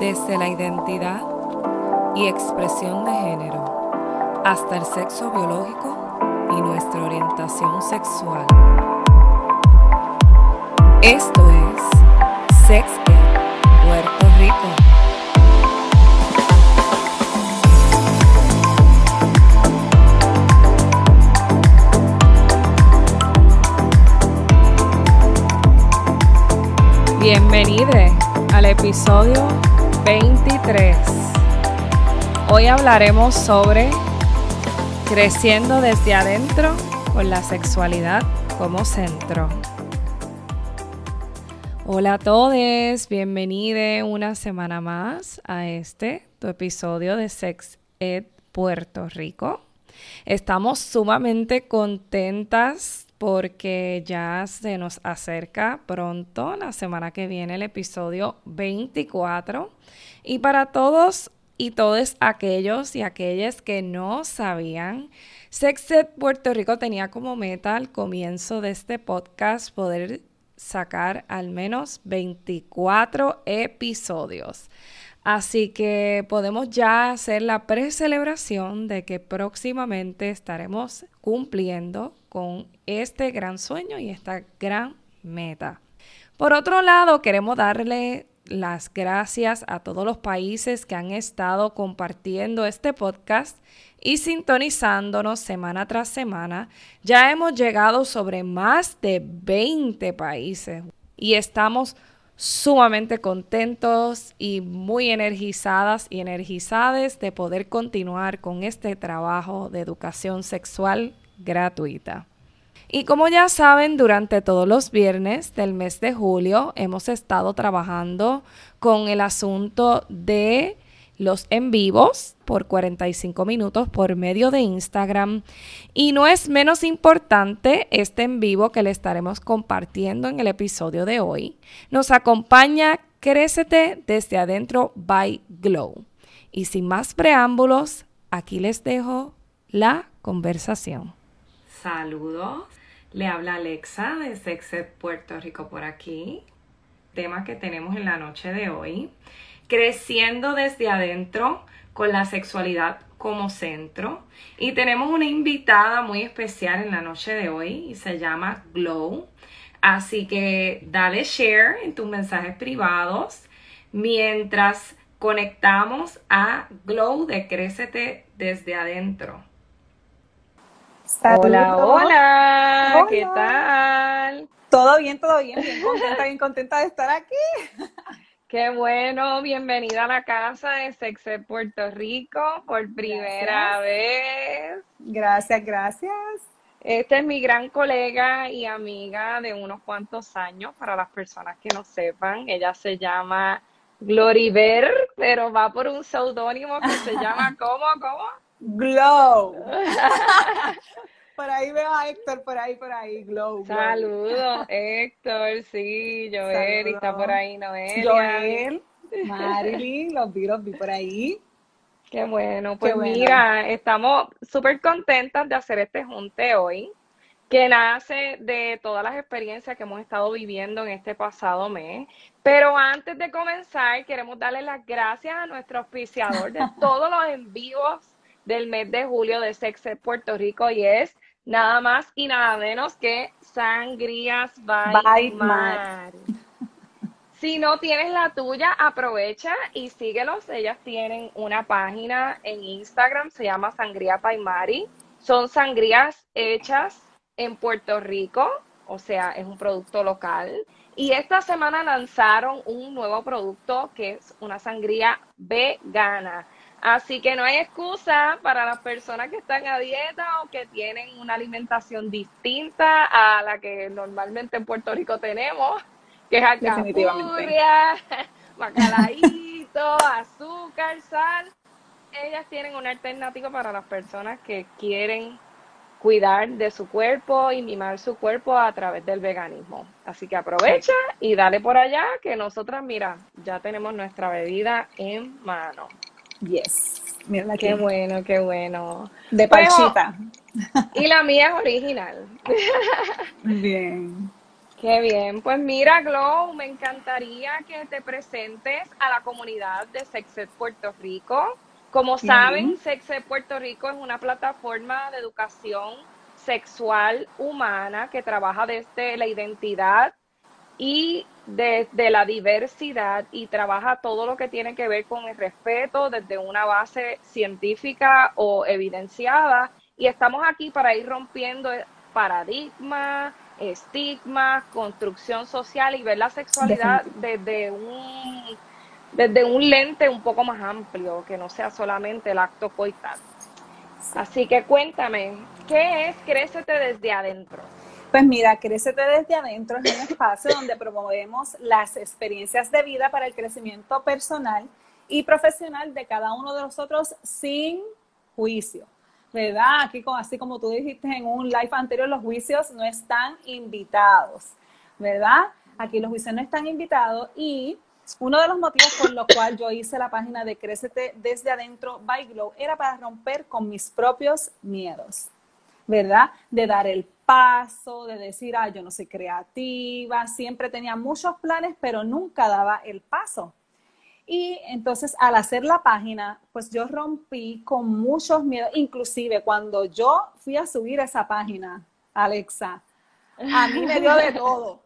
desde la identidad y expresión de género hasta el sexo biológico y nuestra orientación sexual. Esto es Sex Ed Puerto Rico. Bienvenidos al episodio 23. Hoy hablaremos sobre creciendo desde adentro con la sexualidad como centro. Hola a todos, bienvenidos una semana más a este tu episodio de Sex Ed Puerto Rico. Estamos sumamente contentas porque ya se nos acerca pronto, la semana que viene, el episodio 24. Y para todos y todos aquellos y aquellas que no sabían, Sexet Puerto Rico tenía como meta al comienzo de este podcast poder sacar al menos 24 episodios. Así que podemos ya hacer la precelebración de que próximamente estaremos cumpliendo con este gran sueño y esta gran meta. Por otro lado, queremos darle las gracias a todos los países que han estado compartiendo este podcast y sintonizándonos semana tras semana. Ya hemos llegado sobre más de 20 países y estamos sumamente contentos y muy energizadas y energizadas de poder continuar con este trabajo de educación sexual gratuita. Y como ya saben, durante todos los viernes del mes de julio hemos estado trabajando con el asunto de los en vivos por 45 minutos por medio de Instagram. Y no es menos importante este en vivo que le estaremos compartiendo en el episodio de hoy. Nos acompaña Crécete desde adentro by Glow. Y sin más preámbulos, aquí les dejo la conversación. Saludos, le habla Alexa de Sexed Puerto Rico por aquí. Tema que tenemos en la noche de hoy creciendo desde adentro con la sexualidad como centro. Y tenemos una invitada muy especial en la noche de hoy y se llama Glow. Así que dale share en tus mensajes privados mientras conectamos a Glow de Crécete desde adentro. Hola, hola, ¿qué tal? Todo bien, todo bien, bien contenta, bien contenta de estar aquí. Qué bueno, bienvenida a la casa de Sexe Puerto Rico por primera vez. Gracias, gracias. Esta es mi gran colega y amiga de unos cuantos años, para las personas que no sepan. Ella se llama Gloriver, pero va por un seudónimo que se llama ¿cómo? ¿Cómo? Glow. Por ahí veo a Héctor, por ahí, por ahí, Glow. Saludos, Héctor, sí, Joel, está por ahí, Noelia. Joel, Marilyn, los vi, los vi por ahí. Qué bueno, pues mira, estamos súper contentas de hacer este junte hoy, que nace de todas las experiencias que hemos estado viviendo en este pasado mes. Pero antes de comenzar, queremos darle las gracias a nuestro auspiciador de todos los envíos del mes de julio de Sexe Puerto Rico y es nada más y nada menos que Sangrías by, Mar. Si no tienes la tuya, aprovecha y síguelos. Ellas tienen una página en Instagram, se llama Sangría by Mari. Son sangrías hechas en Puerto Rico, o sea, es un producto local. Y esta semana lanzaron un nuevo producto que es una sangría vegana. Así que no hay excusa para las personas que están a dieta o que tienen una alimentación distinta a la que normalmente en Puerto Rico tenemos, que es alcapurria, bacalaíto, azúcar, sal. Ellas tienen una alternativa para las personas que quieren cuidar de su cuerpo y mimar su cuerpo a través del veganismo. Así que aprovecha y dale por allá que nosotras, mira, ya tenemos nuestra bebida en mano. Yes. Mira qué bueno, qué bueno. De parchita. y la mía es original. Bien. Qué bien. Pues mira, Glow, me encantaría que te presentes a la comunidad de Sexed Puerto Rico. Como saben, Sexed Puerto Rico es una plataforma de educación sexual humana que trabaja desde la identidad y desde la diversidad y trabaja todo lo que tiene que ver con el respeto desde una base científica o evidenciada. Y estamos aquí para ir rompiendo paradigmas, estigmas, construcción social y ver la sexualidad desde un, desde un lente un poco más amplio, que no sea solamente el acto coital. Así que cuéntame, ¿qué es Crécete desde adentro? Pues mira, Crécete desde adentro es un espacio donde promovemos las experiencias de vida para el crecimiento personal y profesional de cada uno de nosotros sin juicio. ¿verdad? Aquí, así como tú dijiste en un live anterior, los juicios no están invitados, ¿verdad? Aquí los juicios no están invitados y uno de los motivos por los cuales yo hice la página de Crécete desde adentro by Glow era para romper con mis propios miedos, ¿verdad? De dar el paso, de decir, ah, yo no soy creativa, siempre tenía muchos planes, pero nunca daba el paso. Y entonces al hacer la página, pues yo rompí con muchos miedos, inclusive cuando yo fui a subir esa página, Alexa, a mí me dio de todo.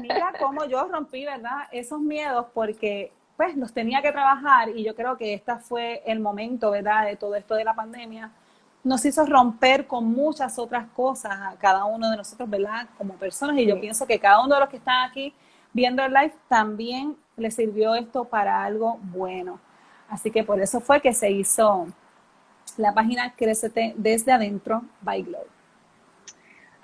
Mira cómo yo rompí, ¿verdad? Esos miedos porque pues los tenía que trabajar y yo creo que este fue el momento, ¿verdad? De todo esto de la pandemia. Nos hizo romper con muchas otras cosas a cada uno de nosotros, ¿verdad? Como personas y yo pienso que cada uno de los que están aquí viendo el live también le sirvió esto para algo bueno. Así que por eso fue que se hizo la página Crécete desde adentro by Glow.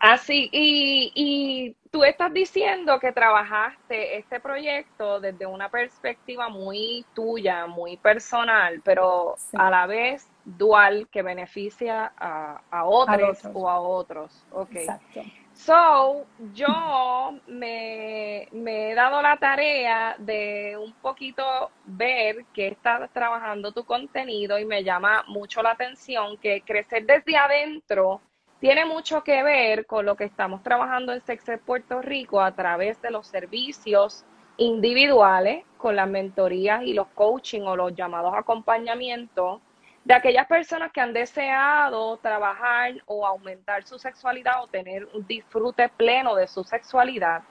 Así, y, y tú estás diciendo que trabajaste este proyecto desde una perspectiva muy tuya, muy personal, pero a la vez dual que beneficia a, otros, o a otros. Okay. Exacto. So, yo me, he dado la tarea de un poquito ver que está trabajando tu contenido y me llama mucho la atención que crecer desde adentro tiene mucho que ver con lo que estamos trabajando en Sexe Puerto Rico a través de los servicios individuales, con las mentorías y los coaching o los llamados acompañamientos de aquellas personas que han deseado trabajar o aumentar su sexualidad o tener un disfrute pleno de su sexualidad,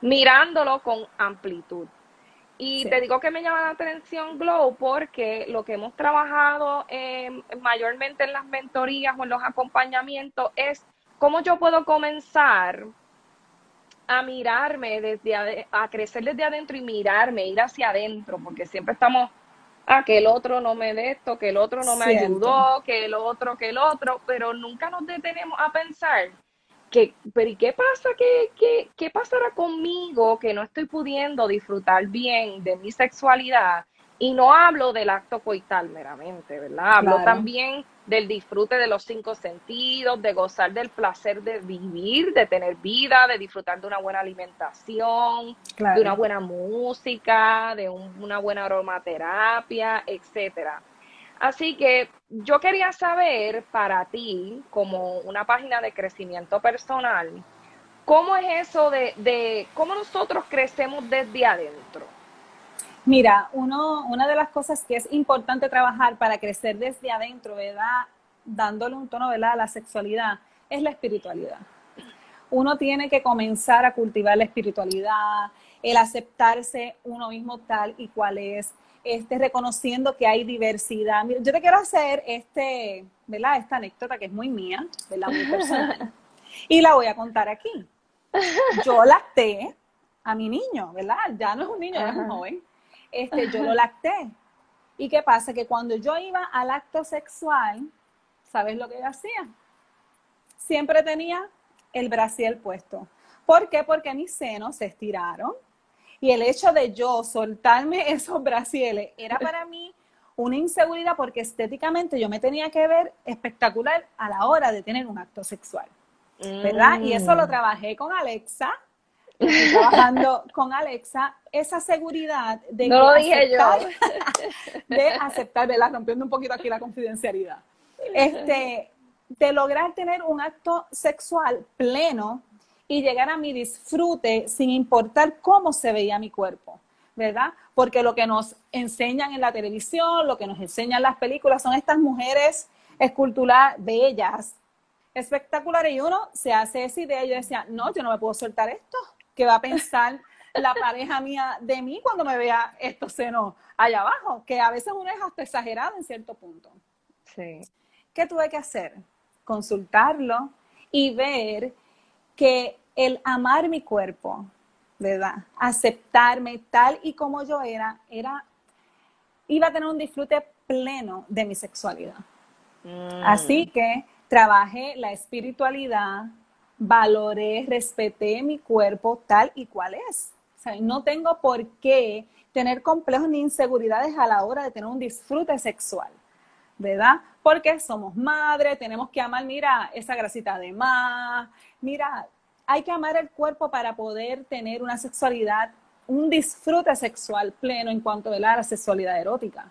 mirándolo con amplitud. Y te digo que me llama la atención Glow porque lo que hemos trabajado mayormente en las mentorías o en los acompañamientos es cómo yo puedo comenzar a mirarme desde a crecer desde adentro y mirarme, ir hacia adentro, porque siempre estamos ah, que el otro no me de esto, que el otro no me ayudó, que el otro, que el otro, pero nunca nos detenemos a pensar que, pero ¿y qué pasa? ¿Qué, qué, qué pasará conmigo que no estoy pudiendo disfrutar bien de mi sexualidad? Y no hablo del acto coital meramente, ¿verdad? Hablo también del disfrute de los cinco sentidos, de gozar del placer de vivir, de tener vida, de disfrutar de una buena alimentación, de una buena música, de una buena aromaterapia, etcétera. Así que yo quería saber para ti, como una página de crecimiento personal, ¿cómo es eso de, de cómo nosotros crecemos desde adentro? Mira, uno, una de las cosas que es importante trabajar para crecer desde adentro, ¿verdad? Dándole un tono, ¿verdad? A la sexualidad, es la espiritualidad. Uno tiene que comenzar a cultivar la espiritualidad, el aceptarse uno mismo tal y cual es, este, reconociendo que hay diversidad. Mira, yo te quiero hacer este, ¿verdad? esta anécdota que es muy mía, ¿verdad? muy personal, y la voy a contar aquí. Yo lacté a mi niño, ¿verdad? Ya no es un niño, ya es un joven este, yo lo lacté. ¿Y qué pasa? Que cuando yo iba al acto sexual, ¿sabes lo que yo hacía? Siempre tenía el brasiel puesto. ¿Por qué? Porque mis senos se estiraron y el hecho de yo soltarme esos brasieles era para mí una inseguridad porque estéticamente yo me tenía que ver espectacular a la hora de tener un acto sexual. ¿Verdad? Y eso lo mm. trabajé con Alexa trabajando con Alexa, esa seguridad de, no aceptar, de aceptar, ¿verdad? Rompiendo un poquito aquí la confidencialidad. Este, de lograr tener un acto sexual pleno y llegar a mi disfrute sin importar cómo se veía mi cuerpo, ¿verdad? Porque lo que nos enseñan en la televisión, lo que nos enseñan las películas son estas mujeres esculturales bellas, espectaculares y uno se hace esa idea y yo decía, no, yo no me puedo soltar esto, ¿qué va a pensar la pareja mía de mí cuando me vea estos senos allá abajo? Que a veces uno es hasta exagerado en cierto punto. Sí. ¿Qué tuve que hacer? Consultarlo y ver que el amar mi cuerpo, ¿verdad? Aceptarme tal y como yo era, era, iba a tener un disfrute pleno de mi sexualidad. Mm. Así que trabajé la espiritualidad, valoré, respeté mi cuerpo tal y cual es. no tengo por qué tener complejos ni inseguridades a la hora de tener un disfrute sexual, ¿verdad? Porque somos madres, tenemos que amar, mira, esa grasita de más, mira, hay que amar el cuerpo para poder tener una sexualidad, un disfrute sexual pleno en cuanto a la sexualidad erótica.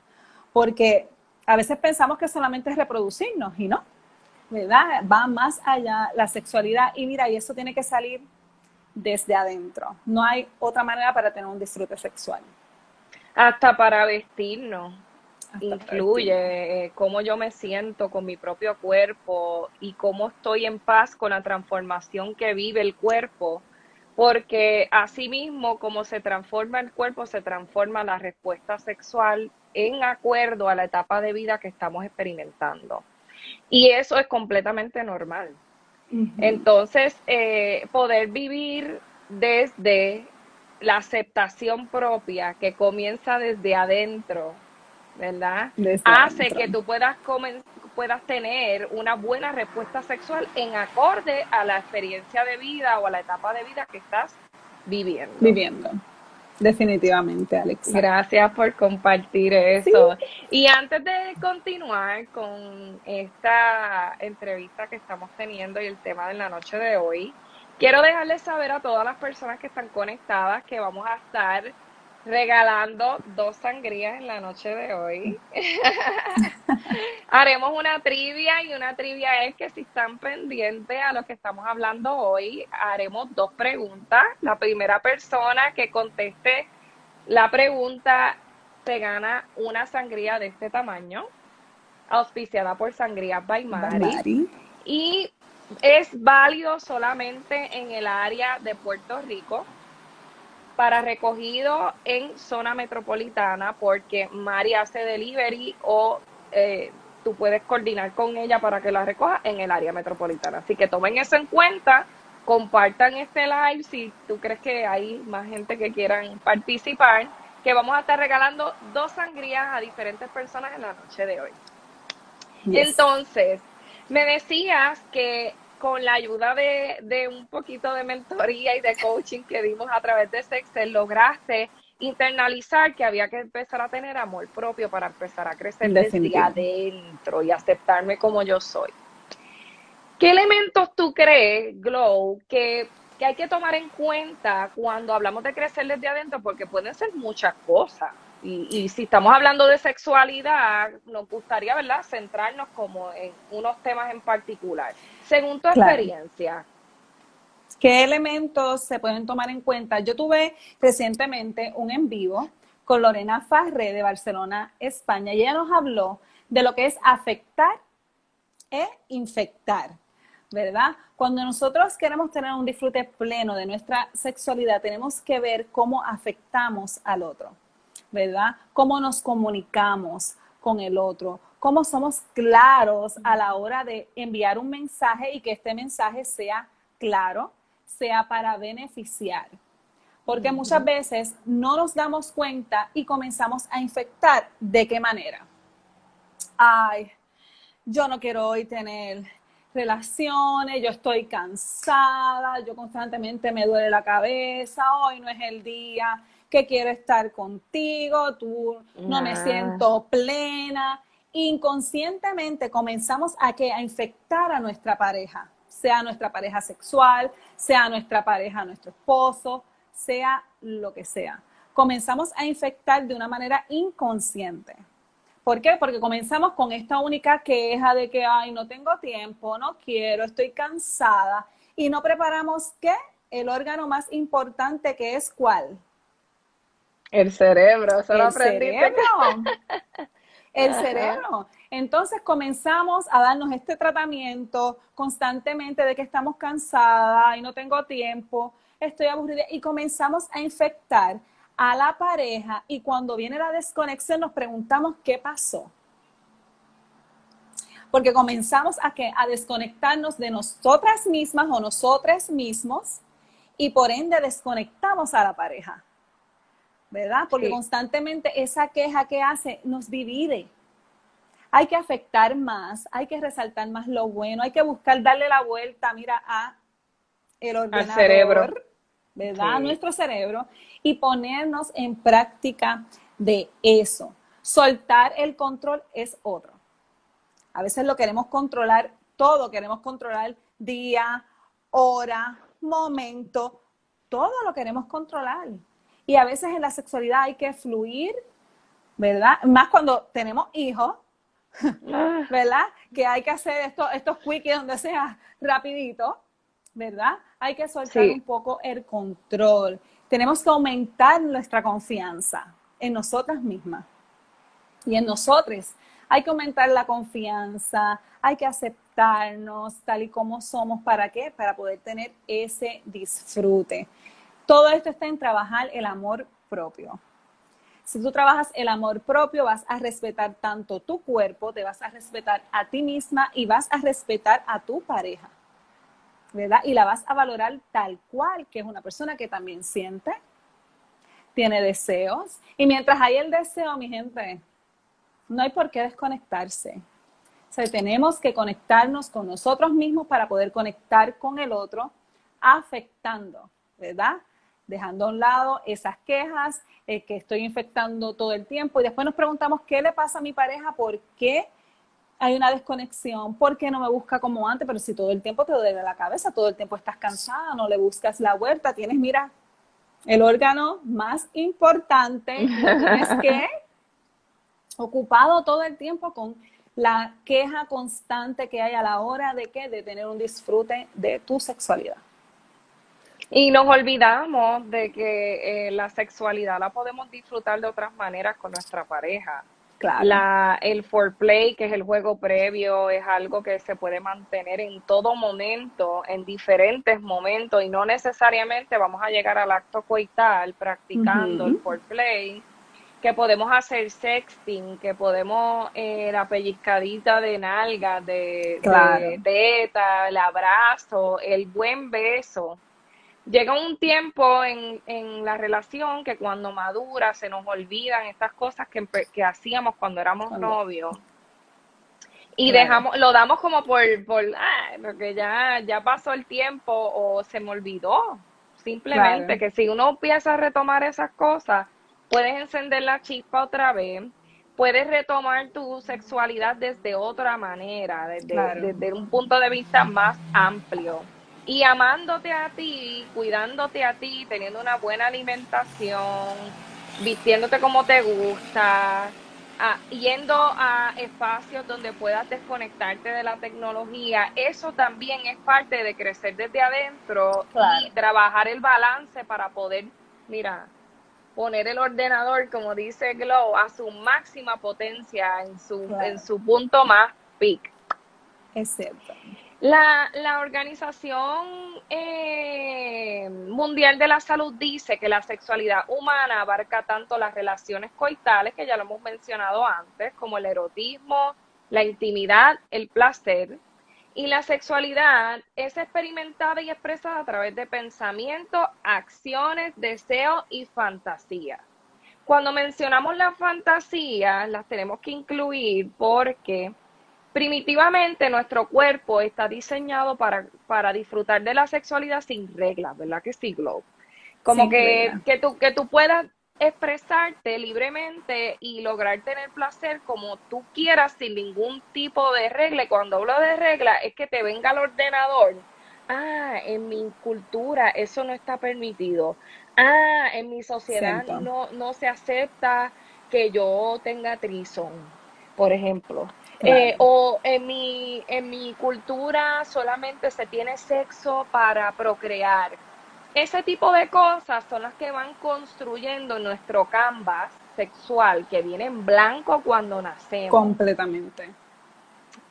Porque a veces pensamos que solamente es reproducirnos y no. ¿Verdad? Va más allá la sexualidad y mira, y eso tiene que salir desde adentro. No hay otra manera para tener un disfrute sexual. Hasta para vestirnos. influye eh, cómo yo me siento con mi propio cuerpo y cómo estoy en paz con la transformación que vive el cuerpo, porque así mismo como se transforma el cuerpo, se transforma la respuesta sexual en acuerdo a la etapa de vida que estamos experimentando. Y eso es completamente normal. Entonces, eh, poder vivir desde la aceptación propia que comienza desde adentro, ¿verdad? Hace que tú puedas, puedas tener una buena respuesta sexual en acorde a la experiencia de vida o a la etapa de vida que estás viviendo. Viviendo. Definitivamente, Alex. Gracias por compartir eso. Y antes de continuar con esta entrevista que estamos teniendo y el tema de la noche de hoy, quiero dejarles saber a todas las personas que están conectadas que vamos a estar regalando dos sangrías en la noche de hoy. Haremos una trivia y una trivia es que si están pendientes a lo que estamos hablando hoy, haremos dos preguntas. La primera persona que conteste la pregunta se gana una sangría de este tamaño, auspiciada por Sangría by Mari. Y es válido solamente en el área de Puerto Rico para recogido en zona metropolitana porque Mari hace delivery o eh, tú puedes coordinar con ella para que la recoja en el área metropolitana. Así que tomen eso en cuenta, compartan este live si tú crees que hay más gente que quieran participar, que vamos a estar regalando dos sangrías a diferentes personas en la noche de hoy. Entonces, me decías que con la ayuda de, un poquito de mentoría y de coaching que dimos a través de Sexel, lograste internalizar que había que empezar a tener amor propio para empezar a crecer desde adentro y aceptarme como yo soy. ¿Qué elementos tú crees, Glow, que, que hay que tomar en cuenta cuando hablamos de crecer desde adentro? Porque pueden ser muchas cosas. Y, si estamos hablando de sexualidad, nos gustaría, ¿verdad?, centrarnos como en unos temas en particular. Según tu experiencia. ¿Qué elementos se pueden tomar en cuenta? Yo tuve recientemente un en vivo con Lorena Farre de Barcelona, España, y ella nos habló de lo que es afectar e infectar, ¿verdad? Cuando nosotros queremos tener un disfrute pleno de nuestra sexualidad, tenemos que ver cómo afectamos al otro. ¿verdad? Cómo nos comunicamos con el otro, cómo somos claros a la hora de enviar un mensaje y que este mensaje sea claro, sea para beneficiar. Porque muchas veces no nos damos cuenta y comenzamos a infectar. ¿De qué manera? Ay, yo no quiero hoy tener relaciones, yo estoy cansada, yo constantemente me duele la cabeza, hoy no es el día, que quiero estar contigo, tú no me siento plena. Inconscientemente comenzamos a, que, a infectar a nuestra pareja, sea nuestra pareja sexual, sea nuestra pareja, nuestro esposo, sea lo que sea. Comenzamos a infectar de una manera inconsciente. ¿Por qué? Porque comenzamos con esta única queja de que, ay, no tengo tiempo, no quiero, estoy cansada. Y no preparamos qué? El órgano más importante que es cuál? El cerebro, eso el cerebro. el cerebro. Entonces comenzamos a darnos este tratamiento constantemente de que estamos cansadas y no tengo tiempo, estoy aburrida y comenzamos a infectar a la pareja y cuando viene la desconexión nos preguntamos qué pasó. Porque comenzamos a, que, a desconectarnos de nosotras mismas o nosotros mismos y por ende desconectamos a la pareja. ¿Verdad? Porque constantemente esa queja que hace nos divide. Hay que afectar más, hay que resaltar más lo bueno, hay que buscar darle la vuelta, mira, a el ordenador. Al cerebro ¿verdad? Nuestro cerebro y ponernos en práctica de eso. Soltar el control es otro. A veces lo queremos controlar todo, queremos controlar día, hora, momento, todo lo queremos controlar. Y a veces en la sexualidad hay que fluir, ¿verdad? Más cuando tenemos hijos, ah. ¿verdad? Que hay que hacer esto, estos quickies donde sea rapidito, ¿verdad? Hay que soltar un poco el control. Tenemos que aumentar nuestra confianza en nosotras mismas y en nosotros. Hay que aumentar la confianza, hay que aceptarnos tal y como somos. ¿Para qué? Para poder tener ese disfrute. Todo esto está en trabajar el amor propio. Si tú trabajas el amor propio, vas a respetar tanto tu cuerpo, te vas a respetar a ti misma y vas a respetar a tu pareja. ¿verdad? Y la vas a valorar tal cual, que es una persona que también siente, tiene deseos. Y mientras hay el deseo, mi gente, no hay por qué desconectarse. O sea, tenemos que conectarnos con nosotros mismos para poder conectar con el otro, afectando, ¿verdad? Dejando a un lado esas quejas eh, que estoy infectando todo el tiempo y después nos preguntamos qué le pasa a mi pareja, por qué hay una desconexión, ¿por qué no me busca como antes? Pero si todo el tiempo te duele la cabeza, todo el tiempo estás cansada, no le buscas la vuelta, tienes, mira, el órgano más importante, tienes que ocupado todo el tiempo con la queja constante que hay a la hora de que de tener un disfrute de tu sexualidad. Y nos olvidamos de que eh, la sexualidad la podemos disfrutar de otras maneras con nuestra pareja. La, el foreplay, que es el juego previo, es algo que se puede mantener en todo momento, en diferentes momentos, y no necesariamente vamos a llegar al acto coital practicando el foreplay, que podemos hacer sexting, que podemos eh, la pellizcadita de nalga, de, de teta, el abrazo, el buen beso llega un tiempo en, en, la relación que cuando madura se nos olvidan estas cosas que, que hacíamos cuando éramos novios. Y dejamos, lo damos como por, por ah, porque ya, ya pasó el tiempo o se me olvidó. Simplemente que si uno empieza a retomar esas cosas, puedes encender la chispa otra vez, puedes retomar tu sexualidad desde otra manera, desde, desde un punto de vista más amplio y amándote a ti, cuidándote a ti, teniendo una buena alimentación, vistiéndote como te gusta, yendo a espacios donde puedas desconectarte de la tecnología, eso también es parte de crecer desde adentro y trabajar el balance para poder, mira, poner el ordenador, como dice Glow, a su máxima potencia, en su, en su punto más peak. Cierto. La, la Organización eh, Mundial de la Salud dice que la sexualidad humana abarca tanto las relaciones coitales, que ya lo hemos mencionado antes, como el erotismo, la intimidad, el placer. Y la sexualidad es experimentada y expresada a través de pensamiento, acciones, deseos y fantasía. Cuando mencionamos las fantasías, las tenemos que incluir porque primitivamente nuestro cuerpo está diseñado para, para disfrutar de la sexualidad sin reglas, ¿verdad que sí, Glow? Como que, que, tú, que tú puedas expresarte libremente y lograr tener placer como tú quieras sin ningún tipo de regla. Y cuando hablo de regla es que te venga el ordenador. Ah, en mi cultura eso no está permitido. Ah, en mi sociedad no, no se acepta que yo tenga trison, por ejemplo. Eh, o en mi, en mi cultura solamente se tiene sexo para procrear. Ese tipo de cosas son las que van construyendo nuestro canvas sexual, que viene en blanco cuando nacemos. Completamente.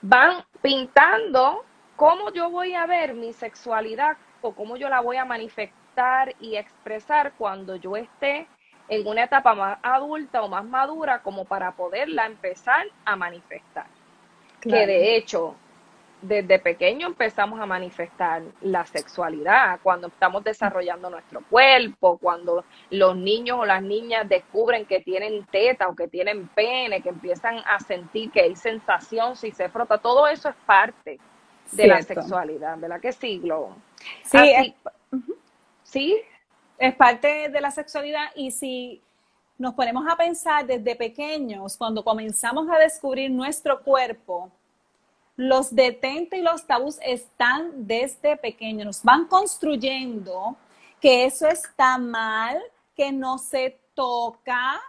Van pintando cómo yo voy a ver mi sexualidad o cómo yo la voy a manifestar y expresar cuando yo esté en una etapa más adulta o más madura como para poderla empezar a manifestar. Que de hecho, desde pequeño empezamos a manifestar la sexualidad, cuando estamos desarrollando nuestro cuerpo, cuando los niños o las niñas descubren que tienen teta o que tienen pene, que empiezan a sentir que hay sensación si se frota, todo eso es parte de la sexualidad, ¿verdad que sí, Globo? Sí, es, sí, es parte de la sexualidad y si nos ponemos a pensar desde pequeños, cuando comenzamos a descubrir nuestro cuerpo, los detentes y los tabús están desde pequeños, nos van construyendo que eso está mal, que no se toca,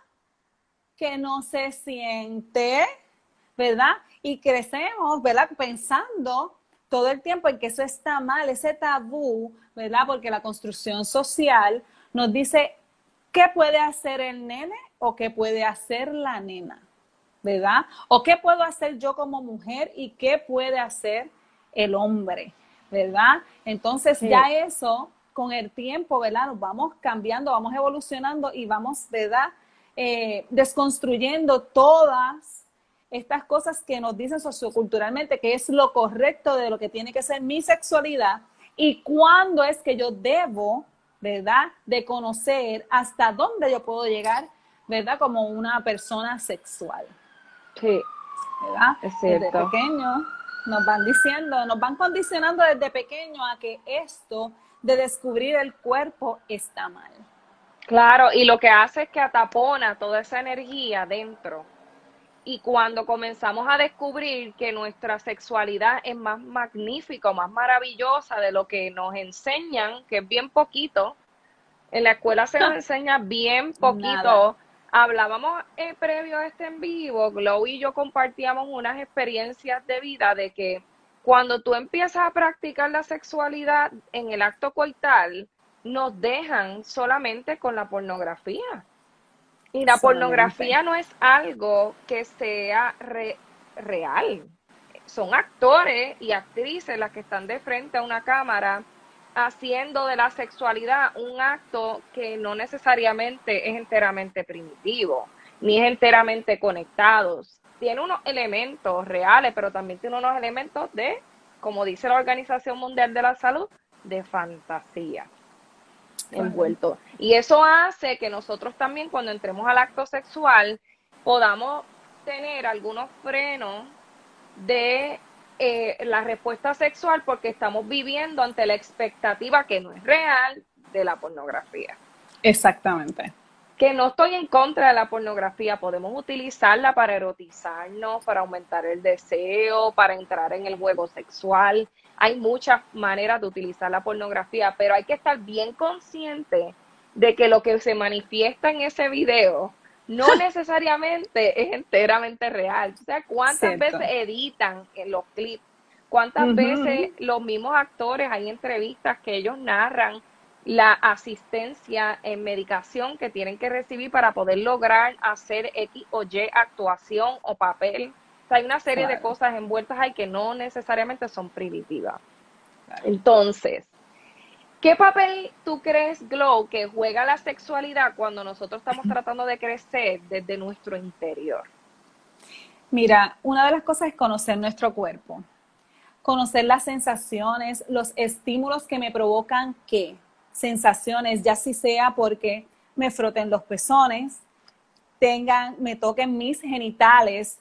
que no se siente, ¿verdad? Y crecemos, ¿verdad? Pensando todo el tiempo en que eso está mal, ese tabú, ¿verdad? Porque la construcción social nos dice qué puede hacer el nene o qué puede hacer la nena, ¿verdad? O qué puedo hacer yo como mujer y qué puede hacer el hombre, ¿verdad? Entonces ya eso con el tiempo, ¿verdad? Nos vamos cambiando, vamos evolucionando y vamos, ¿verdad? Eh, desconstruyendo todas estas cosas que nos dicen socioculturalmente que es lo correcto de lo que tiene que ser mi sexualidad y cuándo es que yo debo, ¿verdad?, de conocer hasta dónde yo puedo llegar, ¿verdad?, como una persona sexual. Sí. ¿Verdad? Es cierto. Desde pequeño nos van diciendo, nos van condicionando desde pequeño a que esto de descubrir el cuerpo está mal. Claro, y lo que hace es que atapona toda esa energía dentro y cuando comenzamos a descubrir que nuestra sexualidad es más magnífica, más maravillosa de lo que nos enseñan, que es bien poquito, en la escuela se nos enseña bien poquito. Hablábamos eh, previo a este en vivo, Glow y yo compartíamos unas experiencias de vida de que cuando tú empiezas a practicar la sexualidad en el acto coital, nos dejan solamente con la pornografía. Y la pornografía no es algo que sea real. Son actores y actrices las que están de frente a una cámara haciendo de la sexualidad un acto que no necesariamente es enteramente primitivo, ni es enteramente conectado. Tiene unos elementos reales, pero también tiene unos elementos de, como dice la Organización Mundial de la Salud, de fantasía envuelto. Y eso hace que nosotros también cuando entremos al acto sexual podamos tener algunos frenos de eh, la respuesta sexual porque estamos viviendo ante la expectativa que no es real de la pornografía. Exactamente. Que no estoy en contra de la pornografía, podemos utilizarla para erotizarnos, para aumentar el deseo, para entrar en el juego sexual, hay muchas maneras de utilizar la pornografía, pero hay que estar bien consciente de que lo que se manifiesta en ese video no necesariamente es enteramente real. O sea, cuántas veces editan en los clips, cuántas veces los mismos actores, hay entrevistas que ellos narran la asistencia en medicación que tienen que recibir para poder lograr hacer X o Y actuación o papel. Hay una serie de cosas envueltas ahí que no necesariamente son primitivas. Entonces, ¿qué papel tú crees, Glow, que juega la sexualidad cuando nosotros estamos tratando de crecer desde nuestro interior? Mira, una de las cosas es conocer nuestro cuerpo, conocer las sensaciones, los estímulos que me provocan qué, sensaciones, ya si sea porque me froten los pezones, tengan, me toquen mis genitales,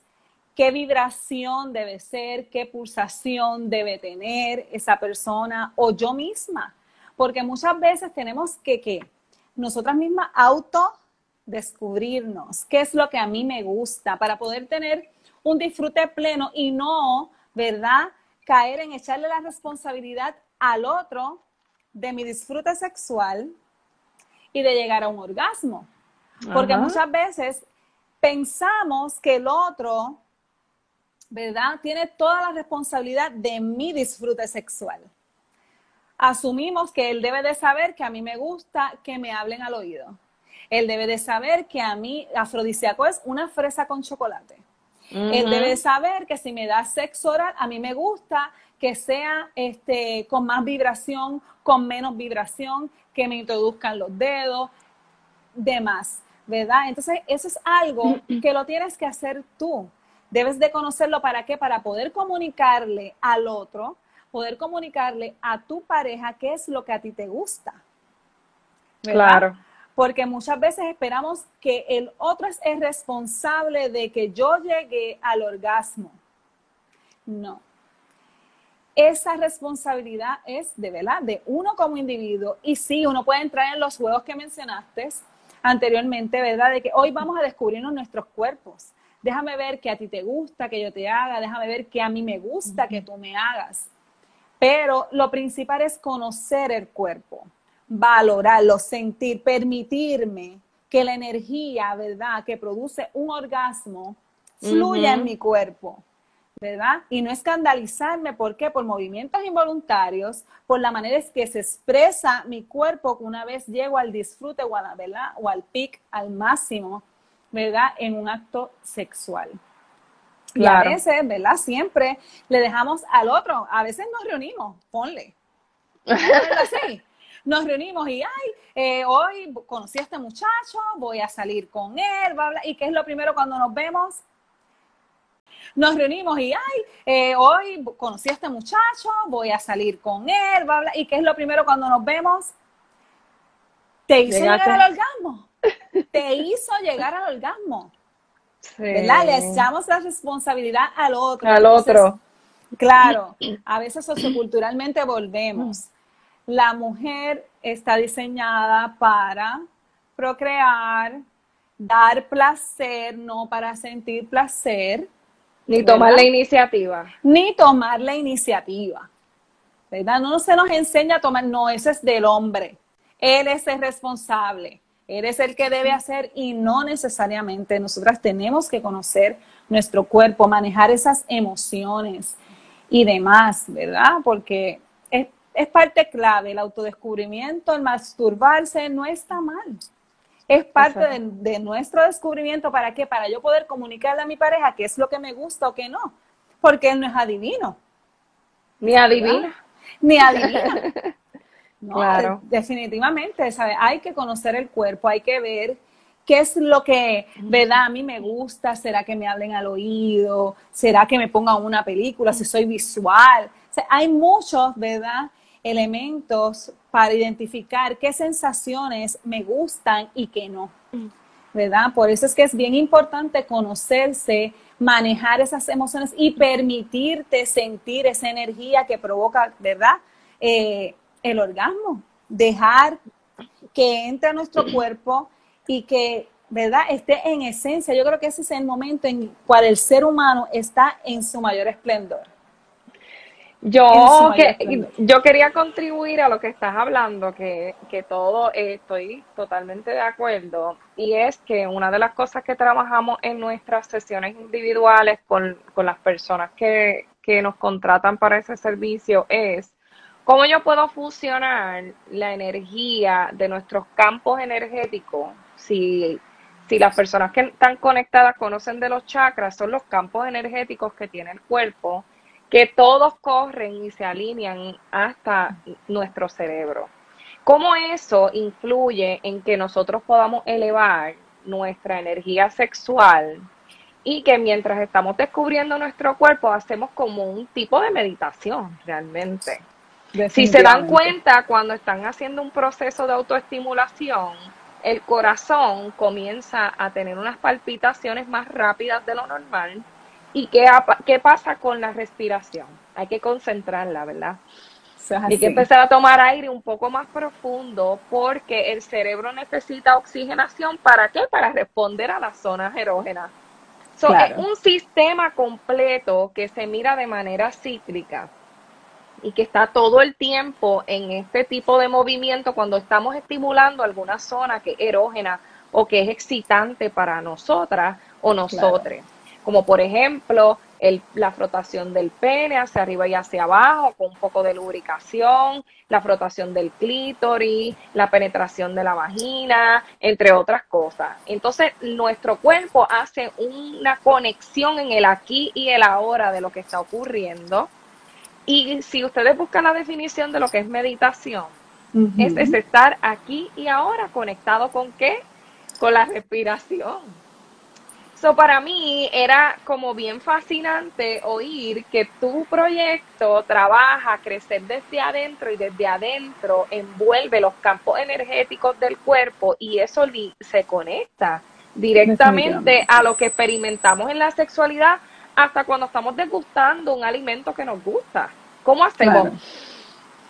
qué vibración debe ser, qué pulsación debe tener esa persona o yo misma. Porque muchas veces tenemos que, que nosotras mismas auto descubrirnos qué es lo que a mí me gusta para poder tener un disfrute pleno y no, ¿verdad? Caer en echarle la responsabilidad al otro de mi disfrute sexual y de llegar a un orgasmo. Porque muchas veces pensamos que el otro ¿verdad? Tiene toda la responsabilidad de mi disfrute sexual. Asumimos que él debe de saber que a mí me gusta que me hablen al oído. Él debe de saber que a mí afrodisíaco es una fresa con chocolate. Él debe de saber que si me da sexo oral, a mí me gusta que sea este, con más vibración, con menos vibración, que me introduzcan los dedos, demás, ¿verdad? Entonces, eso es algo que lo tienes que hacer tú. Debes de conocerlo para qué? Para poder comunicarle al otro, poder comunicarle a tu pareja qué es lo que a ti te gusta. Claro. Porque muchas veces esperamos que el otro es el responsable de que yo llegue al orgasmo. No. Esa responsabilidad es de verdad de uno como individuo. Y sí, uno puede entrar en los juegos que mencionaste anteriormente, ¿verdad? De que hoy vamos a descubrirnos nuestros cuerpos déjame ver que a ti te gusta que yo te haga, déjame ver que a mí me gusta que tú me hagas. Pero lo principal es conocer el cuerpo, valorarlo, sentir, permitirme que la energía, ¿verdad?, que produce un orgasmo fluya en mi cuerpo. ¿verdad? Y no escandalizarme, ¿por qué? Por movimientos involuntarios, por la manera en que se expresa mi cuerpo una vez llego al disfrute o, ¿verdad? o al pic, al máximo ¿verdad? En un acto sexual. Y a veces, ¿verdad? Siempre le dejamos al otro. A veces nos reunimos, ponle. Así. Nos reunimos y, ay, eh, hoy conocí a este muchacho, voy a salir con él, bla, bla. ¿Y qué es lo primero cuando nos vemos? Nos reunimos y, ay, eh, hoy conocí a este muchacho, voy a salir con él, bla, bla. ¿Y qué es lo primero cuando nos vemos? Te hizo llegar al orgasmo te hizo llegar al orgasmo. ¿Verdad? Le echamos la responsabilidad al otro. Al otro. Claro, a veces socioculturalmente volvemos. La mujer está diseñada para procrear, dar placer, no para sentir placer. Ni tomar la iniciativa. Ni tomar la iniciativa. ¿Verdad? No se nos enseña a tomar, no, eso es del hombre. Él es el responsable. Eres el que debe hacer y no necesariamente nosotras tenemos que conocer nuestro cuerpo, manejar esas emociones y demás, ¿verdad? Porque es, parte clave, el autodescubrimiento, el masturbarse no está mal. Es parte de, nuestro descubrimiento. ¿Para qué? Para yo poder comunicarle a mi pareja qué es lo que me gusta o qué no. Porque él no es adivino. Ni adivina. Ni adivina. Claro. Definitivamente, ¿sabe? Hay que conocer el cuerpo, hay que ver qué es lo que, ¿verdad? A mí me gusta, ¿será que me hablen al oído? ¿Será que me pongan una película? Si soy visual. hay muchos, ¿verdad? Elementos para identificar qué sensaciones me gustan y qué no. ¿Verdad? Por eso es que es bien importante conocerse, manejar esas emociones y permitirte sentir esa energía que provoca, ¿verdad? Eh, el orgasmo, dejar que entre a nuestro cuerpo y que, ¿verdad?, esté en esencia. Yo creo que ese es el momento en cual el ser humano está en su mayor esplendor. Yo, yo quería contribuir a lo que estás hablando, que, que todo estoy totalmente de acuerdo, y es que una de las cosas que trabajamos en nuestras sesiones individuales con, con las personas que, que nos contratan para ese servicio es ¿Cómo yo puedo fusionar la energía de nuestros campos energéticos? Si, si las personas que están conectadas conocen de los chakras, son los campos energéticos que tiene el cuerpo, que todos corren y se alinean hasta nuestro cerebro. ¿Cómo eso influye en que nosotros podamos elevar nuestra energía sexual y que mientras estamos descubriendo nuestro cuerpo hacemos como un tipo de meditación realmente? Si se dan cuenta, cuando están haciendo un proceso de autoestimulación, el corazón comienza a tener unas palpitaciones más rápidas de lo normal. ¿Y qué, qué pasa con la respiración? Hay que concentrarla, ¿verdad? Hay que empezar a tomar aire un poco más profundo porque el cerebro necesita oxigenación. ¿Para qué? Para responder a las zonas erógenas. Es un sistema completo que se mira de manera cíclica y que está todo el tiempo en este tipo de movimiento cuando estamos estimulando alguna zona que es erógena o que es excitante para nosotras o nosotros. Como por ejemplo, la frotación del pene hacia arriba y hacia abajo con un poco de lubricación, la frotación del clítoris, la penetración de la vagina, entre otras cosas. Entonces, nuestro cuerpo hace una conexión en el aquí y el ahora de lo que está ocurriendo. Y si ustedes buscan la definición de lo que es meditación, es, es estar aquí y ahora conectado con qué? Con la respiración. So, para mí era como bien fascinante oír que tu proyecto trabaja crecer desde adentro y desde adentro envuelve los campos energéticos del cuerpo y eso se conecta directamente a lo que experimentamos en la sexualidad hasta cuando estamos degustando un alimento que nos gusta. ¿Cómo hacemos?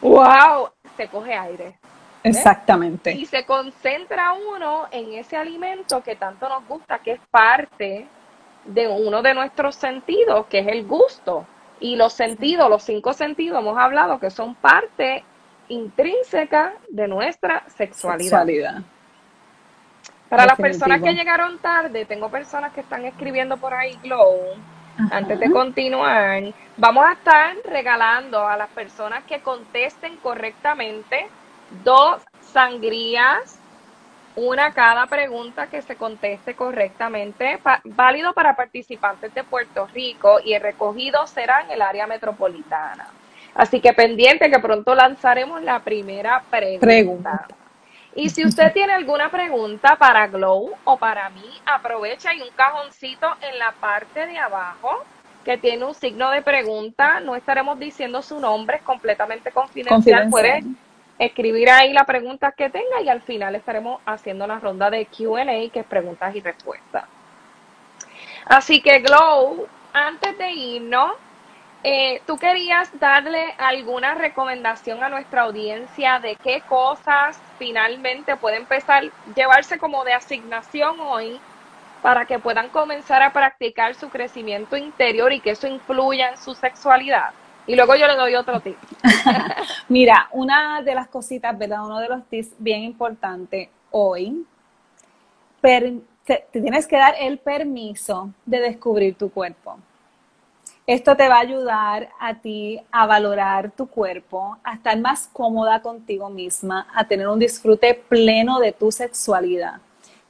¡Wow! Se coge aire. Exactamente. Y se concentra uno en ese alimento que tanto nos gusta, que es parte de uno de nuestros sentidos, que es el gusto. Y los sentidos, los cinco sentidos, hemos hablado que son parte intrínseca de nuestra sexualidad. Para las personas que llegaron tarde, tengo personas que están escribiendo por ahí Glow. Antes de continuar, vamos a estar regalando a las personas que contesten correctamente dos sangrías, una cada pregunta que se conteste correctamente, válido para participantes de Puerto Rico y el recogido será en el área metropolitana. Así que pendiente que pronto lanzaremos la primera pregunta. Y si usted tiene alguna pregunta para Glow o para mí, aprovecha hay un cajoncito en la parte de abajo que tiene un signo de pregunta. No estaremos diciendo su nombre, es completamente confidencial. confidencial escribir ahí la pregunta que tenga y al final estaremos haciendo la ronda de QA, que es preguntas y respuestas. Así que, Glow, antes de irnos, eh, ¿tú querías darle alguna recomendación a nuestra audiencia de qué cosas finalmente puede empezar llevarse como de asignación hoy para que puedan comenzar a practicar su crecimiento interior y que eso influya en su sexualidad? Y luego yo le doy otro tip. Mira, una de las cositas, ¿verdad? Uno de los tips bien importante hoy, te, tienes que dar el permiso de descubrir tu cuerpo. Esto te va a ayudar a ti a valorar tu cuerpo, a estar más cómoda contigo misma, a tener un disfrute pleno de tu sexualidad.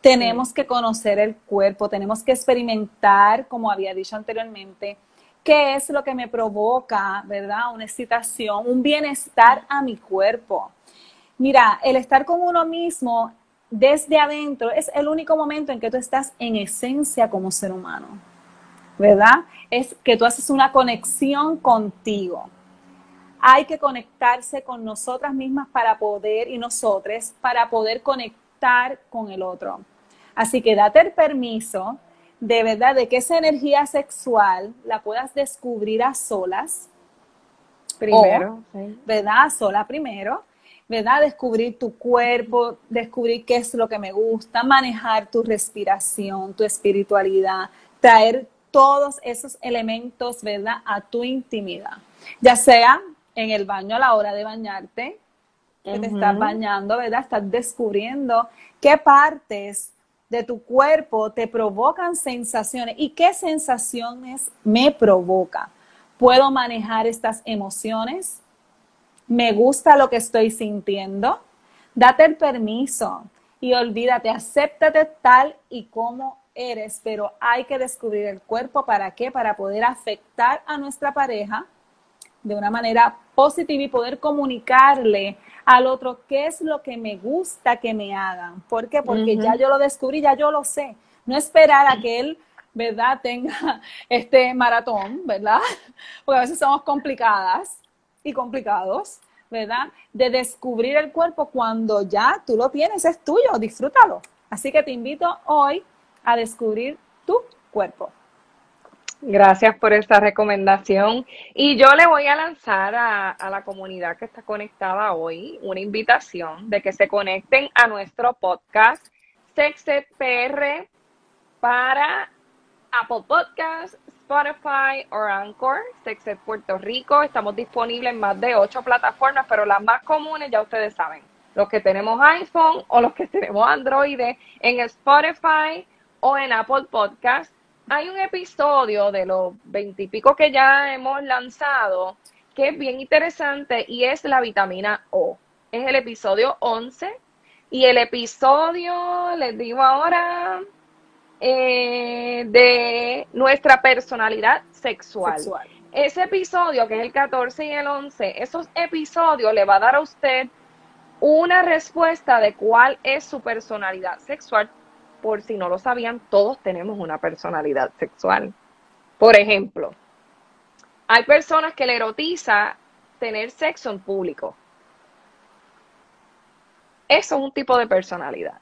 Tenemos que conocer el cuerpo, tenemos que experimentar, como había dicho anteriormente, qué es lo que me provoca, ¿verdad? Una excitación, un bienestar a mi cuerpo. Mira, el estar con uno mismo desde adentro es el único momento en que tú estás en esencia como ser humano, ¿verdad? Es que tú haces una conexión contigo. Hay que conectarse con nosotras mismas para poder, y nosotros, para poder conectar con el otro. Así que date el permiso de verdad, de que esa energía sexual la puedas descubrir a solas. Primero, ¿verdad? Sola primero, ¿verdad? Descubrir tu cuerpo, descubrir qué es lo que me gusta, manejar tu respiración, tu espiritualidad, traer todos esos elementos, ¿verdad? A tu intimidad. Ya sea en el baño a la hora de bañarte, que te estás bañando, ¿verdad? Estás descubriendo qué partes de tu cuerpo te provocan sensaciones. ¿Y qué sensaciones me provoca? ¿Puedo manejar estas emociones? ¿Me gusta lo que estoy sintiendo? Date el permiso y olvídate, acéptate tal y como eres, pero hay que descubrir el cuerpo para qué? Para poder afectar a nuestra pareja de una manera positiva y poder comunicarle al otro qué es lo que me gusta que me hagan. ¿Por qué? Porque ya yo lo descubrí, ya yo lo sé. No esperar a que él, ¿verdad?, tenga este maratón, ¿verdad? Porque a veces somos complicadas y complicados, ¿verdad? De descubrir el cuerpo cuando ya tú lo tienes, es tuyo, disfrútalo. Así que te invito hoy a descubrir tu cuerpo. Gracias por esta recomendación. Y yo le voy a lanzar a, la comunidad que está conectada hoy una invitación de que se conecten a nuestro podcast Sexet PR para Apple Podcasts, Spotify o Anchor, Sexet Puerto Rico. Estamos disponibles en más de ocho plataformas, pero las más comunes ya ustedes saben. Los que tenemos iPhone o los que tenemos Android en Spotify o en Apple Podcasts hay un episodio de los veintipico que ya hemos lanzado que es bien interesante y es la vitamina O. Es el episodio 11 y el episodio, les digo ahora, eh, de nuestra personalidad sexual. sexual. Ese episodio, que es el 14 y el 11, esos episodios le va a dar a usted una respuesta de cuál es su personalidad sexual. Por si no lo sabían, todos tenemos una personalidad sexual. Por ejemplo, hay personas que le erotiza tener sexo en público. Eso es un tipo de personalidad.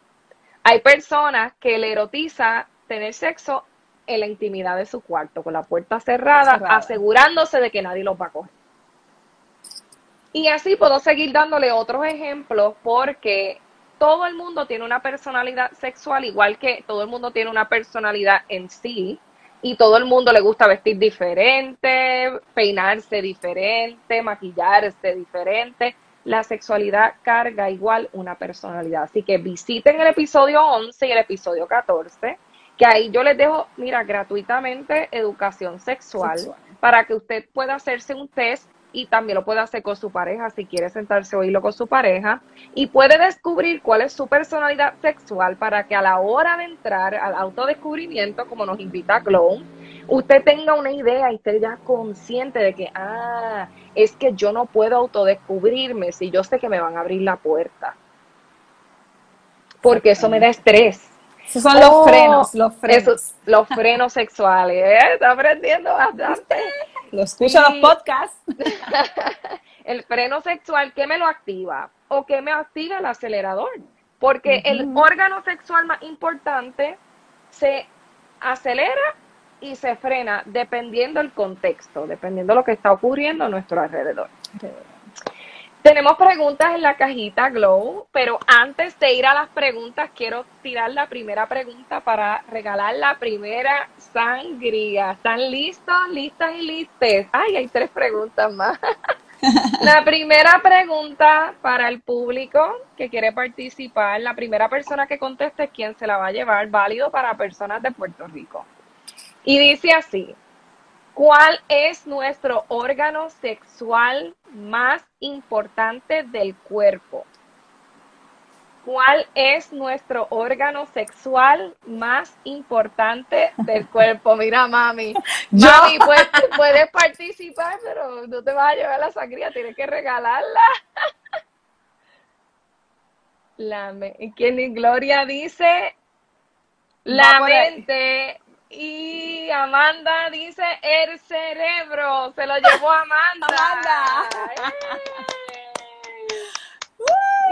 Hay personas que le erotiza tener sexo en la intimidad de su cuarto, con la puerta cerrada, asegurándose de que nadie lo va a coger. Y así puedo seguir dándole otros ejemplos porque todo el mundo tiene una personalidad sexual, igual que todo el mundo tiene una personalidad en sí, y todo el mundo le gusta vestir diferente, peinarse diferente, maquillarse diferente. La sexualidad carga igual una personalidad. Así que visiten el episodio 11 y el episodio 14, que ahí yo les dejo, mira, gratuitamente educación sexual. para que usted pueda hacerse un test y también lo puede hacer con su pareja si quiere sentarse a oírlo con su pareja y puede descubrir cuál es su personalidad sexual para que a la hora de entrar al autodescubrimiento, como nos invita Glow, usted tenga una idea y esté ya consciente de que, ah, es que yo no puedo autodescubrirme si yo sé que me van a abrir la puerta. Porque eso me da estrés. Esos son los oh, frenos, los frenos. los frenos sexuales. ¿eh? Está aprendiendo bastante. Lo escucho los podcasts. el freno sexual, ¿qué me lo activa? ¿O qué me activa el acelerador? Porque el órgano sexual más importante se acelera y se frena dependiendo del contexto, dependiendo de lo que está ocurriendo a nuestro alrededor. Tenemos preguntas en la cajita Glow, pero antes de ir a las preguntas, quiero tirar la primera pregunta para regalar la primera sangría. ¿Están listos, listas y listes? Ay, hay tres preguntas más. La primera pregunta para el público que quiere participar, la primera persona que conteste es quién se la va a llevar, válido para personas de Puerto Rico. Y dice así, ¿Cuál es nuestro órgano sexual más importante del cuerpo? ¿Cuál es nuestro órgano sexual más importante del cuerpo? Mira, mami. Mami, puedes, participar, pero no te vas a llevar la sangría, tienes que regalarla. La ¿Quién Gloria dice? La mente. Y Amanda dice el cerebro. Se lo llevó Amanda.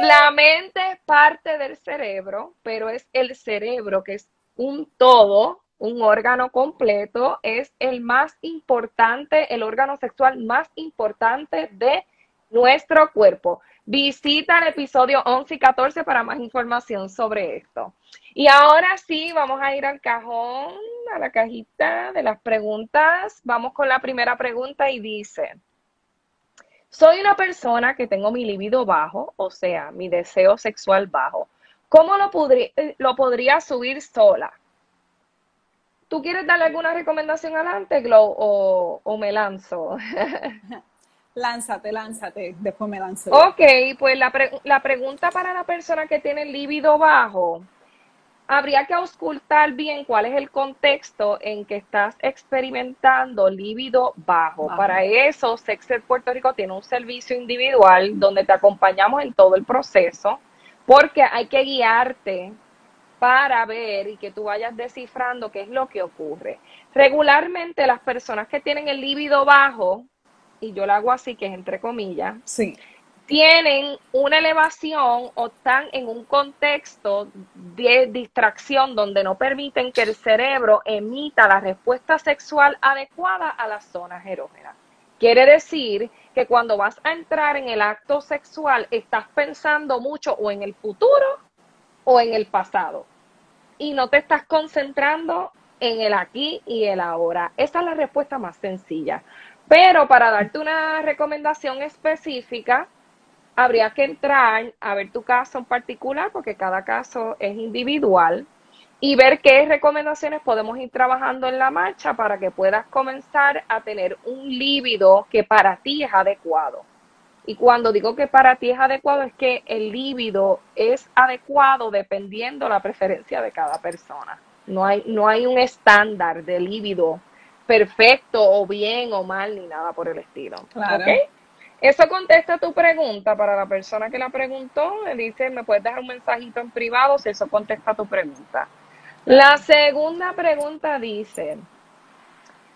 La mente es parte del cerebro, pero es el cerebro que es un todo, un órgano completo, es el más importante, el órgano sexual más importante de nuestro cuerpo. Visita el episodio 11 y 14 para más información sobre esto. Y ahora sí, vamos a ir al cajón, a la cajita de las preguntas. Vamos con la primera pregunta y dice, soy una persona que tengo mi libido bajo, o sea, mi deseo sexual bajo. ¿Cómo lo, podría, eh, lo podría subir sola? ¿Tú quieres darle alguna recomendación adelante, Glow, o, o me lanzo? Lánzate, lánzate, después me lanzo. Ok, pues la, la pregunta para la persona que tiene el líbido bajo, habría que auscultar bien cuál es el contexto en que estás experimentando líbido bajo. Para eso, Sexed Puerto Rico tiene un servicio individual donde te acompañamos en todo el proceso, porque hay que guiarte para ver y que tú vayas descifrando qué es lo que ocurre. Regularmente las personas que tienen el líbido bajo y yo lo hago así, que es entre comillas, sí. Tienen una elevación o están en un contexto de distracción donde no permiten que el cerebro emita la respuesta sexual adecuada a las zonas erógenas. Quiere decir que cuando vas a entrar en el acto sexual estás pensando mucho o en el futuro o en el pasado y no te estás concentrando en el aquí y el ahora. Esa es la respuesta más sencilla. Pero para darte una recomendación específica, habría que entrar a ver tu caso en particular, porque cada caso es individual. y ver qué recomendaciones podemos ir trabajando en la marcha para que puedas comenzar a tener un líbido que para ti es adecuado. Y cuando digo que para ti es adecuado es que el líbido es adecuado dependiendo la preferencia de cada persona. No hay, no hay un estándar de líbido perfecto o bien o mal ni nada por el estilo. Claro. Eso contesta tu pregunta para la persona que la preguntó. Me dice, me puedes dejar un mensajito en privado si eso contesta tu pregunta. La segunda pregunta dice,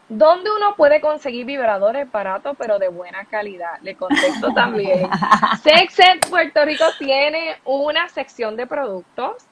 ¿dónde uno puede conseguir vibradores baratos pero de buena calidad? Le contesto también. Sexet Puerto Rico tiene una sección de productos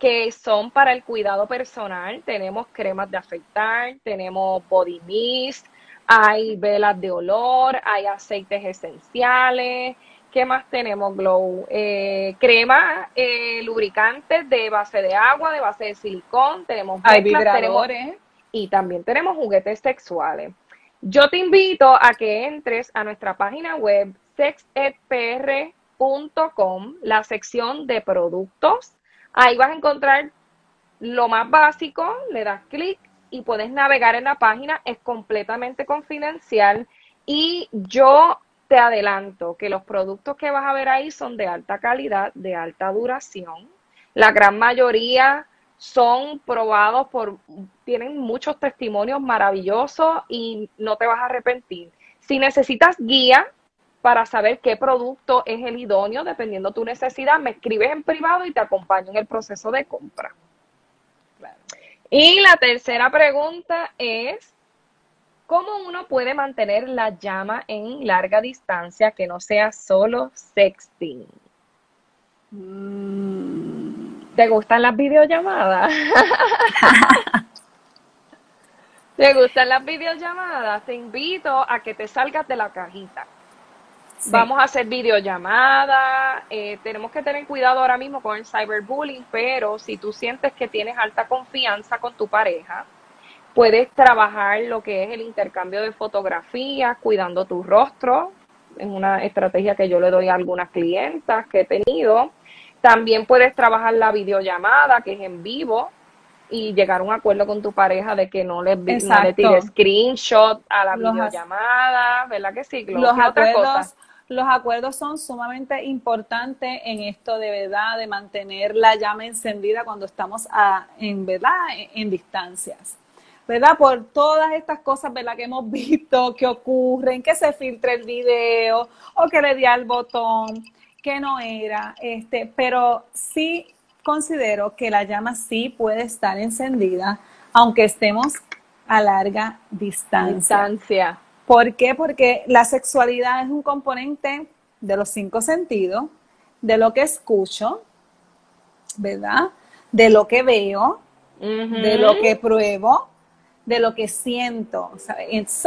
que son para el cuidado personal. Tenemos cremas de afeitar, tenemos body mist, hay velas de olor, hay aceites esenciales, ¿Qué más tenemos, Glow? Eh, crema, eh, lubricantes de base de agua, de base de silicón, tenemos Hay vibradores. y también tenemos juguetes sexuales. Yo te invito a que entres a nuestra página web sexedpr.com, la sección de productos. Ahí vas a encontrar lo más básico, le das clic y puedes navegar en la página, es completamente confidencial y yo te adelanto que los productos que vas a ver ahí son de alta calidad, de alta duración. La gran mayoría son probados por, tienen muchos testimonios maravillosos y no te vas a arrepentir. Si necesitas guía para saber qué producto es el idóneo, dependiendo tu necesidad, me escribes en privado y te acompaño en el proceso de compra. Y la tercera pregunta es, ¿Cómo uno puede mantener la llama en larga distancia que no sea solo sexting? Mm. ¿Te gustan las videollamadas? ¿Te gustan las videollamadas? Te invito a que te salgas de la cajita. Vamos a hacer videollamadas. Eh, tenemos que tener cuidado ahora mismo con el cyberbullying, pero si tú sientes que tienes alta confianza con tu pareja, Puedes trabajar lo que es el intercambio de fotografías, cuidando tu rostro. Es una estrategia que yo le doy a algunas clientas que he tenido. También puedes trabajar la videollamada, que es en vivo, y llegar a un acuerdo con tu pareja de que no le, no tires screenshot a la videollamada, ¿verdad que sí? Los acuerdos, los acuerdos son sumamente importantes en esto de verdad, de mantener la llama encendida cuando estamos a, en verdad en distancias. ¿verdad? Por todas estas cosas, ¿verdad? Que hemos visto que ocurren, que se filtre el video o que le di al botón, que no era, este, pero sí considero que la llama sí puede estar encendida, aunque estemos a larga distancia. distancia. ¿Por qué? Porque la sexualidad es un componente de los cinco sentidos, de lo que escucho, ¿verdad? De lo que veo, de lo que pruebo, de lo que siento.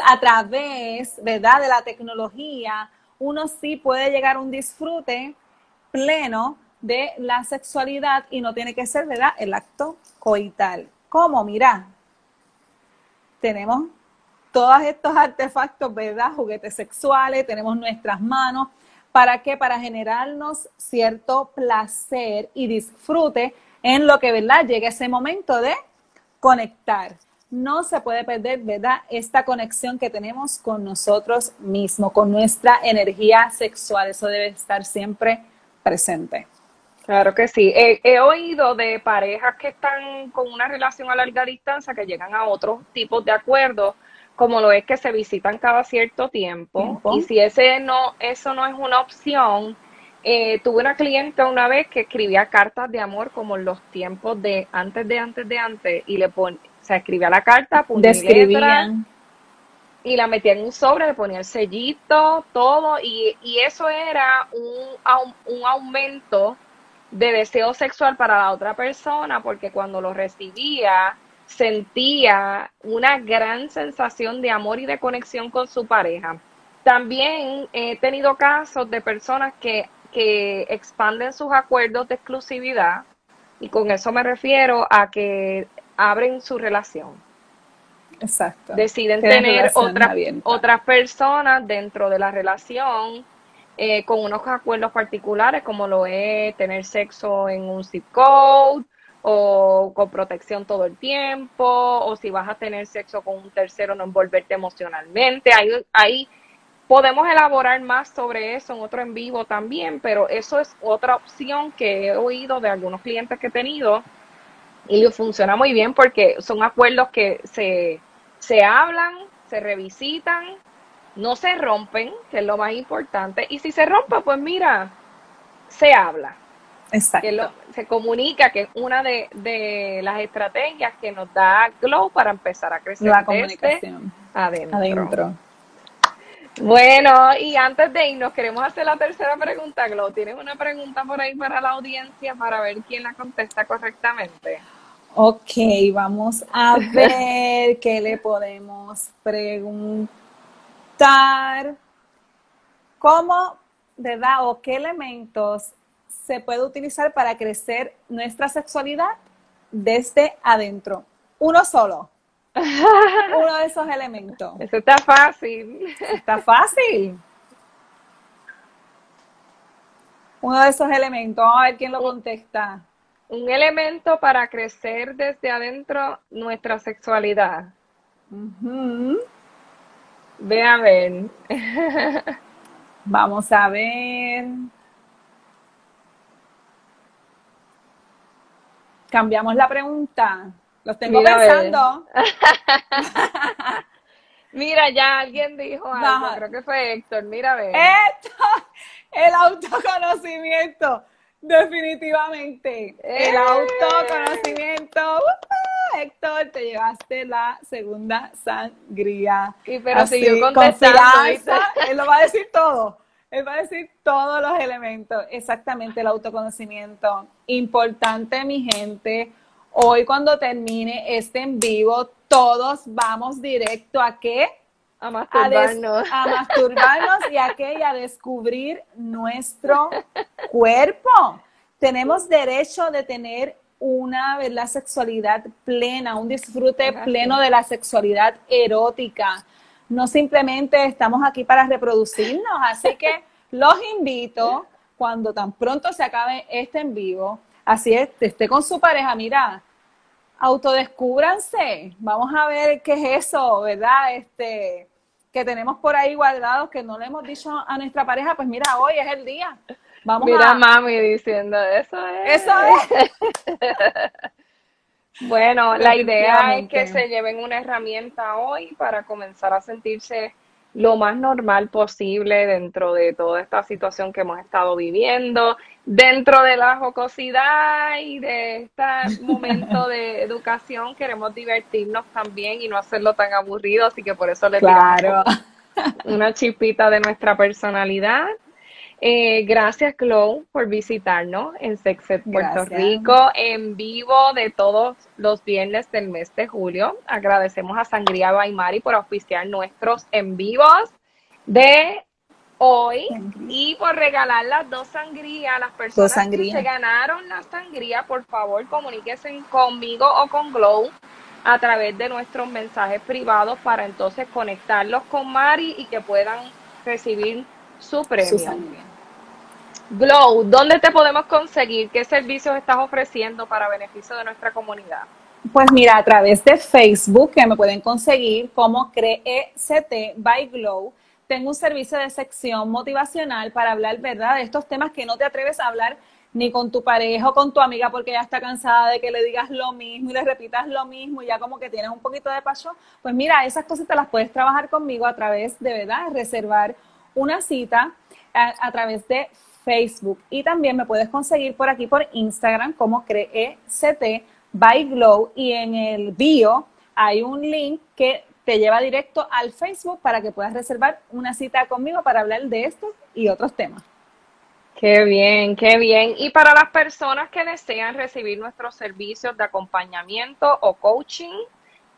a través, ¿verdad?, de la tecnología, uno sí puede llegar a un disfrute pleno de la sexualidad y no tiene que ser, ¿verdad?, el acto coital. ¿Cómo? Mira, tenemos todos estos artefactos, ¿verdad?, juguetes sexuales, tenemos nuestras manos. ¿Para qué? Para generarnos cierto placer y disfrute en lo que, ¿verdad?, llegue ese momento de conectar no se puede perder, ¿verdad? Esta conexión que tenemos con nosotros mismos, con nuestra energía sexual. Eso debe estar siempre presente. Claro que sí. He, oído de parejas que están con una relación a larga distancia que llegan a otros tipos de acuerdos, como lo es que se visitan cada cierto tiempo. Y si ese no, eso no es una opción, eh, tuve una cliente una vez que escribía cartas de amor como en los tiempos de antes de antes de antes y le pone, sea, escribía la carta, letra, y la metía en un sobre, le ponía el sellito, todo, y, eso era un, un aumento de deseo sexual para la otra persona, porque cuando lo recibía, sentía una gran sensación de amor y de conexión con su pareja. También he tenido casos de personas que, que expanden sus acuerdos de exclusividad, y con eso me refiero a que abren su relación. Exacto. Deciden tener otras, otras personas dentro de la relación eh, con unos acuerdos particulares, como lo es tener sexo en un zip code, o con protección todo el tiempo, o si vas a tener sexo con un tercero, no envolverte emocionalmente. Ahí, ahí podemos elaborar más sobre eso en otro en vivo también, pero eso es otra opción que he oído de algunos clientes que he tenido y funciona muy bien porque son acuerdos que se, se hablan, se revisitan, no se rompen, que es lo más importante, y si se rompe, pues mira, se habla. Exacto. se comunica, que es una de, las estrategias que nos da Glow para empezar a crecer. La comunicación. adentro. adentro. Bueno, y antes de irnos, queremos hacer la tercera pregunta, Glow. ¿Tienes una pregunta por ahí para la audiencia para ver quién la contesta correctamente? Ok, vamos a ver qué le podemos preguntar. ¿Cómo, verdad, o qué elementos se puede utilizar para crecer nuestra sexualidad desde adentro? Uno solo. Uno de esos elementos. Eso está fácil. Está fácil. Uno de esos elementos. Vamos a ver quién lo contesta un elemento para crecer desde adentro nuestra sexualidad. Ve a ver. Vamos a ver. Cambiamos la pregunta. Los tengo pensando. Mira, ya alguien dijo algo, creo que fue Héctor. Mira, a ver. Esto, el autoconocimiento. Definitivamente. El ¡Eh! autoconocimiento. ¡Uh! Héctor, te llevaste la segunda sangría. Y pero siguió contestando. Él lo va a decir todo. Él va a decir todos los elementos. Exactamente, el autoconocimiento. Importante, mi gente. Hoy cuando termine este en vivo, todos vamos directo a qué? a masturbarnos. A, masturbarnos y a qué? Y a descubrir nuestro cuerpo. Tenemos derecho de tener una la sexualidad plena, un disfrute pleno de la sexualidad erótica. No simplemente estamos aquí para reproducirnos, así que los invito cuando tan pronto se acabe este en vivo, así es, esté con su pareja, mira, autodescúbranse, vamos a ver qué es eso, ¿verdad? Este, que tenemos por ahí guardados que no le hemos dicho a nuestra pareja, pues mira, hoy es el día. Vamos mira mami diciendo, eso es. Eso es. bueno, la idea es que se lleven una herramienta hoy para comenzar a sentirse lo más normal posible dentro de toda esta situación que hemos estado viviendo, dentro de la jocosidad y de este momento de educación queremos divertirnos también y no hacerlo tan aburrido, así que por eso les claro. una chipita de nuestra personalidad. Eh, gracias, Chloe, por visitarnos en Sexet Puerto Rico en vivo de todos los viernes del mes de julio. Agradecemos a Sangría Baimari por auspiciar nuestros en vivos de hoy y por regalar las dos sangrías. Las personas que se ganaron la sangría, por favor, comuníquense conmigo o con Glow a través de nuestros mensajes privados para entonces conectarlos con Mari y que puedan recibir su premio. Glow, ¿dónde te podemos conseguir? ¿Qué servicios estás ofreciendo para beneficio de nuestra comunidad? Pues mira, a través de Facebook, que me pueden conseguir como CRECT by Glow, tengo un servicio de sección motivacional para hablar, ¿verdad?, de estos temas que no te atreves a hablar ni con tu pareja o con tu amiga porque ya está cansada de que le digas lo mismo y le repitas lo mismo y ya como que tienes un poquito de pasión. Pues mira, esas cosas te las puedes trabajar conmigo a través de, ¿verdad?, reservar una cita a, a través de Facebook y también me puedes conseguir por aquí por Instagram como CRECT by Glow y en el bio hay un link que te lleva directo al Facebook para que puedas reservar una cita conmigo para hablar de esto y otros temas. Qué bien, qué bien. Y para las personas que desean recibir nuestros servicios de acompañamiento o coaching,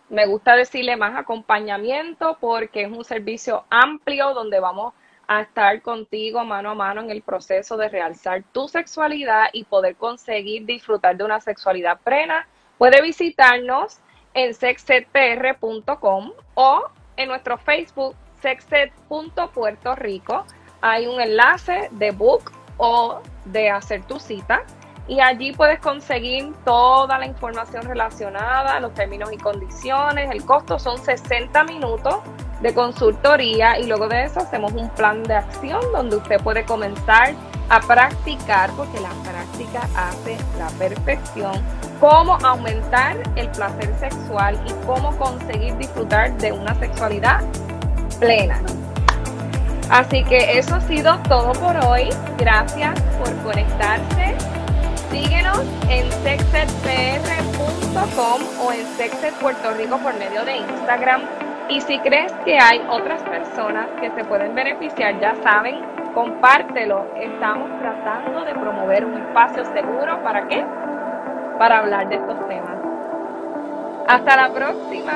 me gusta decirle más acompañamiento porque es un servicio amplio donde vamos a estar contigo mano a mano en el proceso de realzar tu sexualidad y poder conseguir disfrutar de una sexualidad plena, puede visitarnos en sexsetpr.com o en nuestro Facebook sexset.puerto Rico. Hay un enlace de book o de hacer tu cita y allí puedes conseguir toda la información relacionada, los términos y condiciones. El costo son 60 minutos de consultoría y luego de eso hacemos un plan de acción donde usted puede comenzar a practicar, porque la práctica hace la perfección, cómo aumentar el placer sexual y cómo conseguir disfrutar de una sexualidad plena. Así que eso ha sido todo por hoy. Gracias por conectarse. Síguenos en sexedpr.com o en Sexed Puerto Rico por medio de Instagram. Y si crees que hay otras personas que se pueden beneficiar, ya saben, compártelo. Estamos tratando de promover un espacio seguro. ¿Para qué? Para hablar de estos temas. Hasta la próxima.